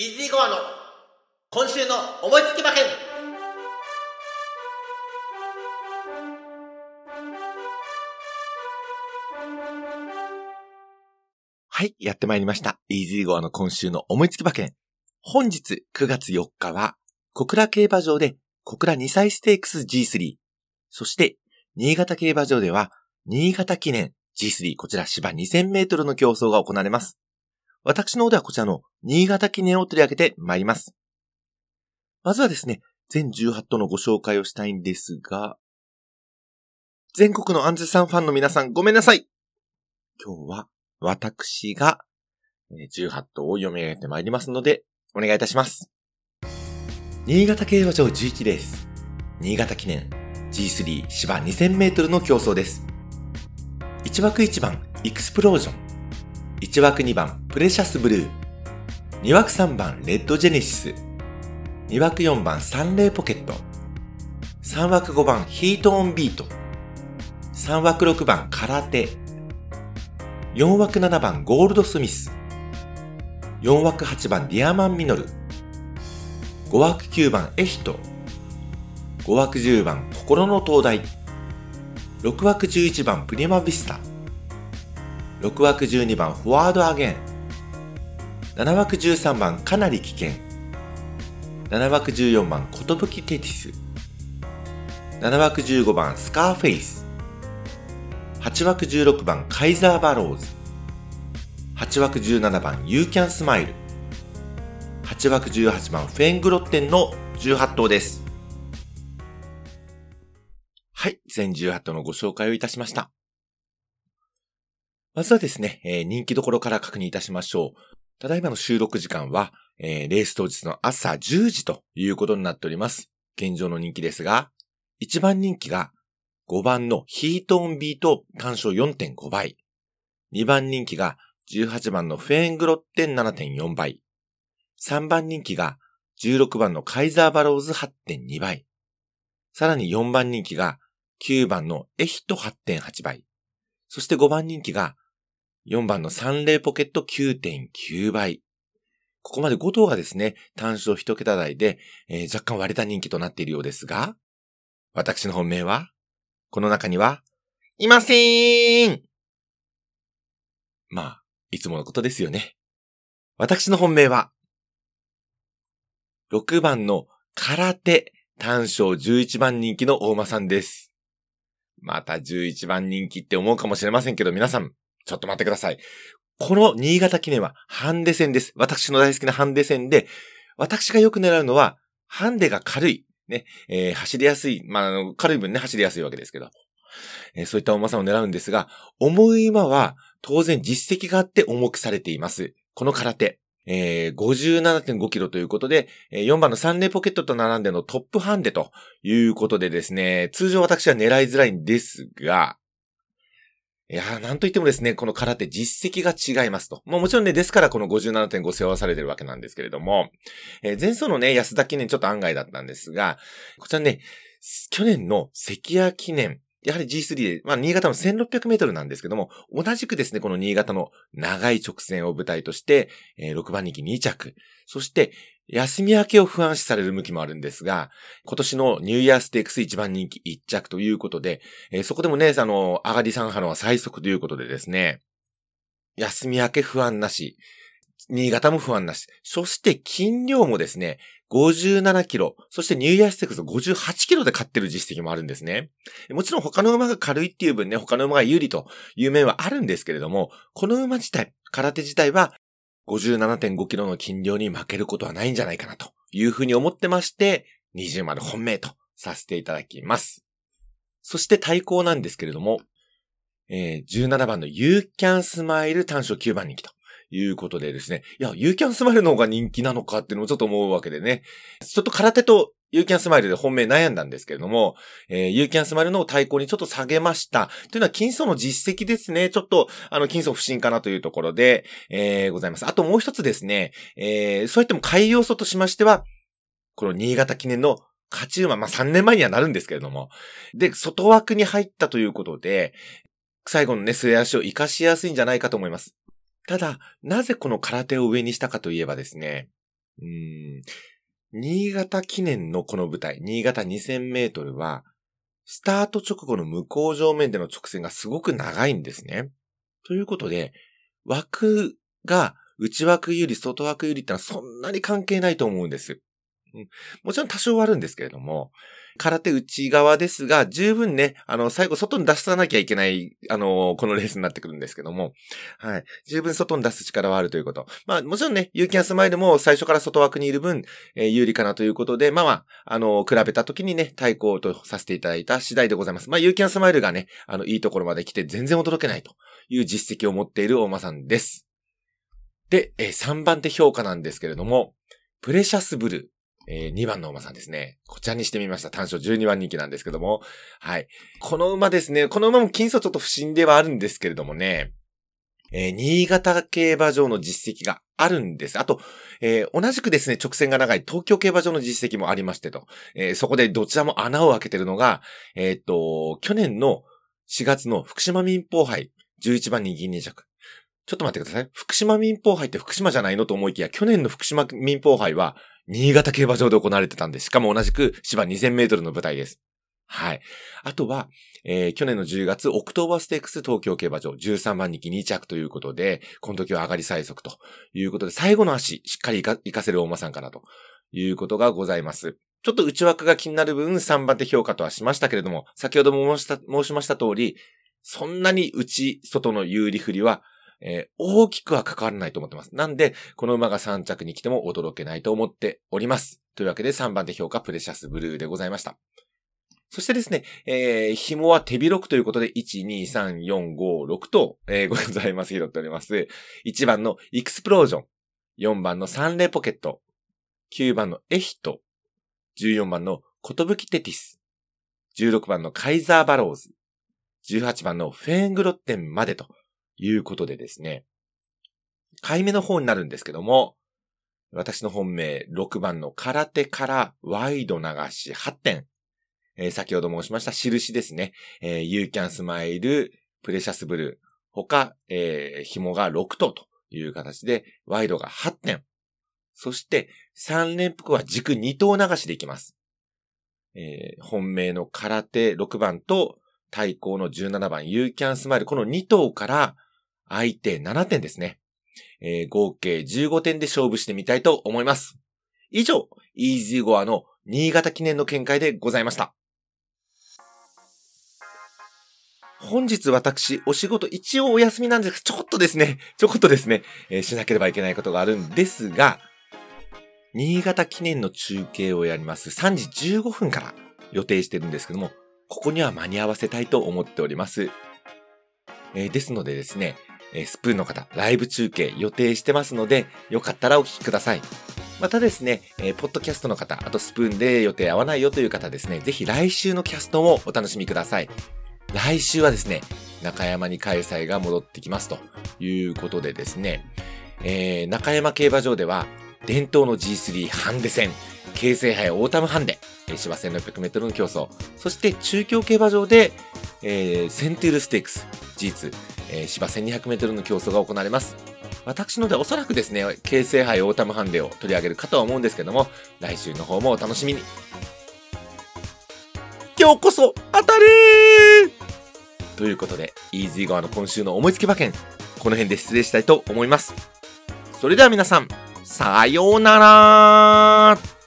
イージーゴアの今週の思いつき馬券はい、やってまいりました。イージーゴアの今週の思いつき馬券。本日9月4日は、小倉競馬場で小倉2歳ステークス G3。そして、新潟競馬場では、新潟記念 G3、こちら芝2000メートルの競争が行われます。私の方ではこちらの新潟記念を取り上げてまいります。まずはですね、全18頭のご紹介をしたいんですが、全国のアンズさんファンの皆さんごめんなさい今日は私が18頭を読み上げてまいりますので、お願いいたします。新潟競馬場11レース、新潟記念 G3 芝2000メートルの競争です。1枠1番、イクスプロージョン。1枠2番、プレシャスブルー。2枠3番、レッドジェネシス。2枠4番、サンレイポケット。3枠5番、ヒートオンビート。3枠6番、空手。4枠7番、ゴールドスミス。4枠8番、ディアマンミノル。5枠9番、エヒト。5枠10番、心の灯台。6枠11番、プリマビスタ。6枠12番、フォワードアゲン。7枠13番、かなり危険。7枠14番、ことぶきテティス。7枠15番、スカーフェイス。8枠16番、カイザーバローズ。8枠17番、ユーキャンスマイル。8枠18番、フェングロッテンの18頭です。はい、全18頭のご紹介をいたしました。まずはですね、えー人気どころから確認いたしましょう。ただいまの収録時間は、えーレース当日の朝10時ということになっております。現状の人気ですが、1番人気が5番のヒートオンビート単勝4.5倍。2番人気が18番のフェーングロッテン7.4倍。3番人気が16番のカイザーバローズ8.2倍。さらに4番人気が9番のエヒト8.8倍。そして5番人気が4番のサンレイポケット9.9倍。ここまで5頭がですね、単勝1桁台で、えー若干割れた人気となっているようですが、私の本命は、この中には、いませーんまあ、いつものことですよね。私の本命は、6番の空手単勝11番人気の大馬さんです。また11番人気って思うかもしれませんけど、皆さん、ちょっと待ってください。この新潟記念はハンデ戦です。私の大好きなハンデ戦で、私がよく狙うのは、ハンデが軽い。ね、えー走りやすい。まああの、軽い分ね、走りやすいわけですけど。えーそういった重さを狙うんですが、重い馬は当然実績があって重くされています。この空手。えー、57.5キロということで、えー4番のサンレイポケットと並んでのトップハンデということでですね、通常私は狙いづらいんですが、いやー、なんといってもですね、この空手実績が違いますと。もうもちろんね、ですからこの57.5背負わされてるわけなんですけれども、えー前走のね、安田記念ちょっと案外だったんですが、こちらね、去年の関谷記念、やはり G3 で、まあ、新潟の1600メートルなんですけども、同じくですね、この新潟の長い直線を舞台として、えー6番人気2着、そして、休み明けを不安視される向きもあるんですが、今年のニューイヤーステークス1番人気1着ということで、えーそこでもね、あの、上がり3波のは最速ということでですね、休み明け不安なし、新潟も不安なし、そして金量もですね、57キロ、そしてニューイヤーステークス58キロで勝ってる実績もあるんですね。もちろん他の馬が軽いっていう分ね、他の馬が有利という面はあるんですけれども、この馬自体、空手自体は57.5キロの斤量に負けることはないんじゃないかなというふうに思ってまして、20丸本命とさせていただきます。そして対抗なんですけれども、えー17番の You Can Smile 単勝9番人気ということでですね。いや、ユーキャンスマイルの方が人気なのかっていうのもちょっと思うわけでね。ちょっと空手と You Can Smile で本命悩んだんですけれども、えー、You Can Smile の対抗にちょっと下げました。というのは、金層の実績ですね。ちょっと、あの、金層不振かなというところで、えーございます。あともう一つですね、えーそういっても買い要素としましては、この新潟記念の勝ち馬、まあ、3年前にはなるんですけれども、で、外枠に入ったということで、最後のね、末足を活かしやすいんじゃないかと思います。ただ、なぜこの空手を上にしたかといえばですね、うん。新潟記念のこの舞台、新潟2000メートルは、スタート直後の向こう上面での直線がすごく長いんですね。ということで、枠が内枠より外枠よりってのはそんなに関係ないと思うんです。もちろん多少はあるんですけれども、空手内側ですが、十分ね、あの、最後外に出さなきゃいけない、あの、このレースになってくるんですけども、はい。十分外に出す力はあるということ。まあ、もちろんね、ユーキャンスマイルも最初から外枠にいる分、えー、有利かなということで、まあまあ、あの、比べた時にね、対抗とさせていただいた次第でございます。まあ、ユーキャンスマイルがね、あの、いいところまで来て全然驚けないという実績を持っている大間さんです。で、えー、3番手評価なんですけれども、プレシャスブルー。えー、2番の馬さんですね。こちらにしてみました。単勝12番人気なんですけども。はい。この馬ですね。この馬も金層ちょっと不審ではあるんですけれどもね。えー、新潟競馬場の実績があるんです。あと、えー、同じくですね、直線が長い東京競馬場の実績もありましてと。えー、そこでどちらも穴を開けてるのが、えっと、去年の4月の福島民報杯11番人気2着。ちょっと待ってください。福島民報杯って福島じゃないのと思いきや、去年の福島民報杯は、新潟競馬場で行われてたんです。しかも同じく芝2000メートルの舞台です。はい。あとは、えー、去年の10月、オクトーバーステークス東京競馬場13番人気2着ということで、この時は上がり最速ということで、最後の足、しっかり活かせるお馬さんかなということがございます。ちょっと内枠が気になる分3番手評価とはしましたけれども、先ほども申しました通り、そんなに内、外の有利振りはえー、大きくは関わらないと思ってます。なんで、この馬が3着に来ても驚けないと思っております。というわけで3番手評価プレシャスブルーでございました。そしてですね、えー、紐は手広くということで、1、2、3、4、5、6と、えー、ございます。拾っております。1番のエクスプロージョン。4番のサンレポケット。9番のエヒト。14番のコトブキテティス。16番のカイザーバローズ。18番のフェーングロッテンまでということでですね、回目の方になるんですけども、私の本命6番の空手からワイド流し8点。えー、先ほど申しました印ですね。えー、You Can Smile、プレシャスブルー。他、えー、紐が6頭という形で、ワイドが8点。そして、3連複は軸2頭流しでいきます。えー、本命の空手6番と対抗の17番 You Can Smile。この2頭から相手7点ですね。えー、合計15点で勝負してみたいと思います。以上、イージーゴアの新潟記念の見解でございました。本日私、お仕事一応お休みなんですが、ちょっとですね、ちょこっとですね、えー、しなければいけないことがあるんですが、新潟記念の中継をやります3時15分から予定してるんですけども、ここには間に合わせたいと思っております。えー、ですのでですね、えスプーンの方、ライブ中継予定してますので、よかったらお聞きください。またですね、えー、ポッドキャストの方、あとスプーンで予定合わないよという方ですね、ぜひ来週のキャストもお楽しみください。来週はですね、中山に開催が戻ってきますということでですね、えー、中山競馬場では、伝統の G3 ハンデ戦、京成杯オータムハンデ、芝 1600m の競走、そして中京競馬場で、えー、セントゥールステークス、G2、えー、芝 1200m の競争が行われます。私のでおそらくですね、京成杯オータムハンデを取り上げるかとは思うんですけども、来週の方もお楽しみに。今日こそ当たりということで、イージー側の今週の思いつき馬券、この辺で失礼したいと思います。それでは皆さん、さようなら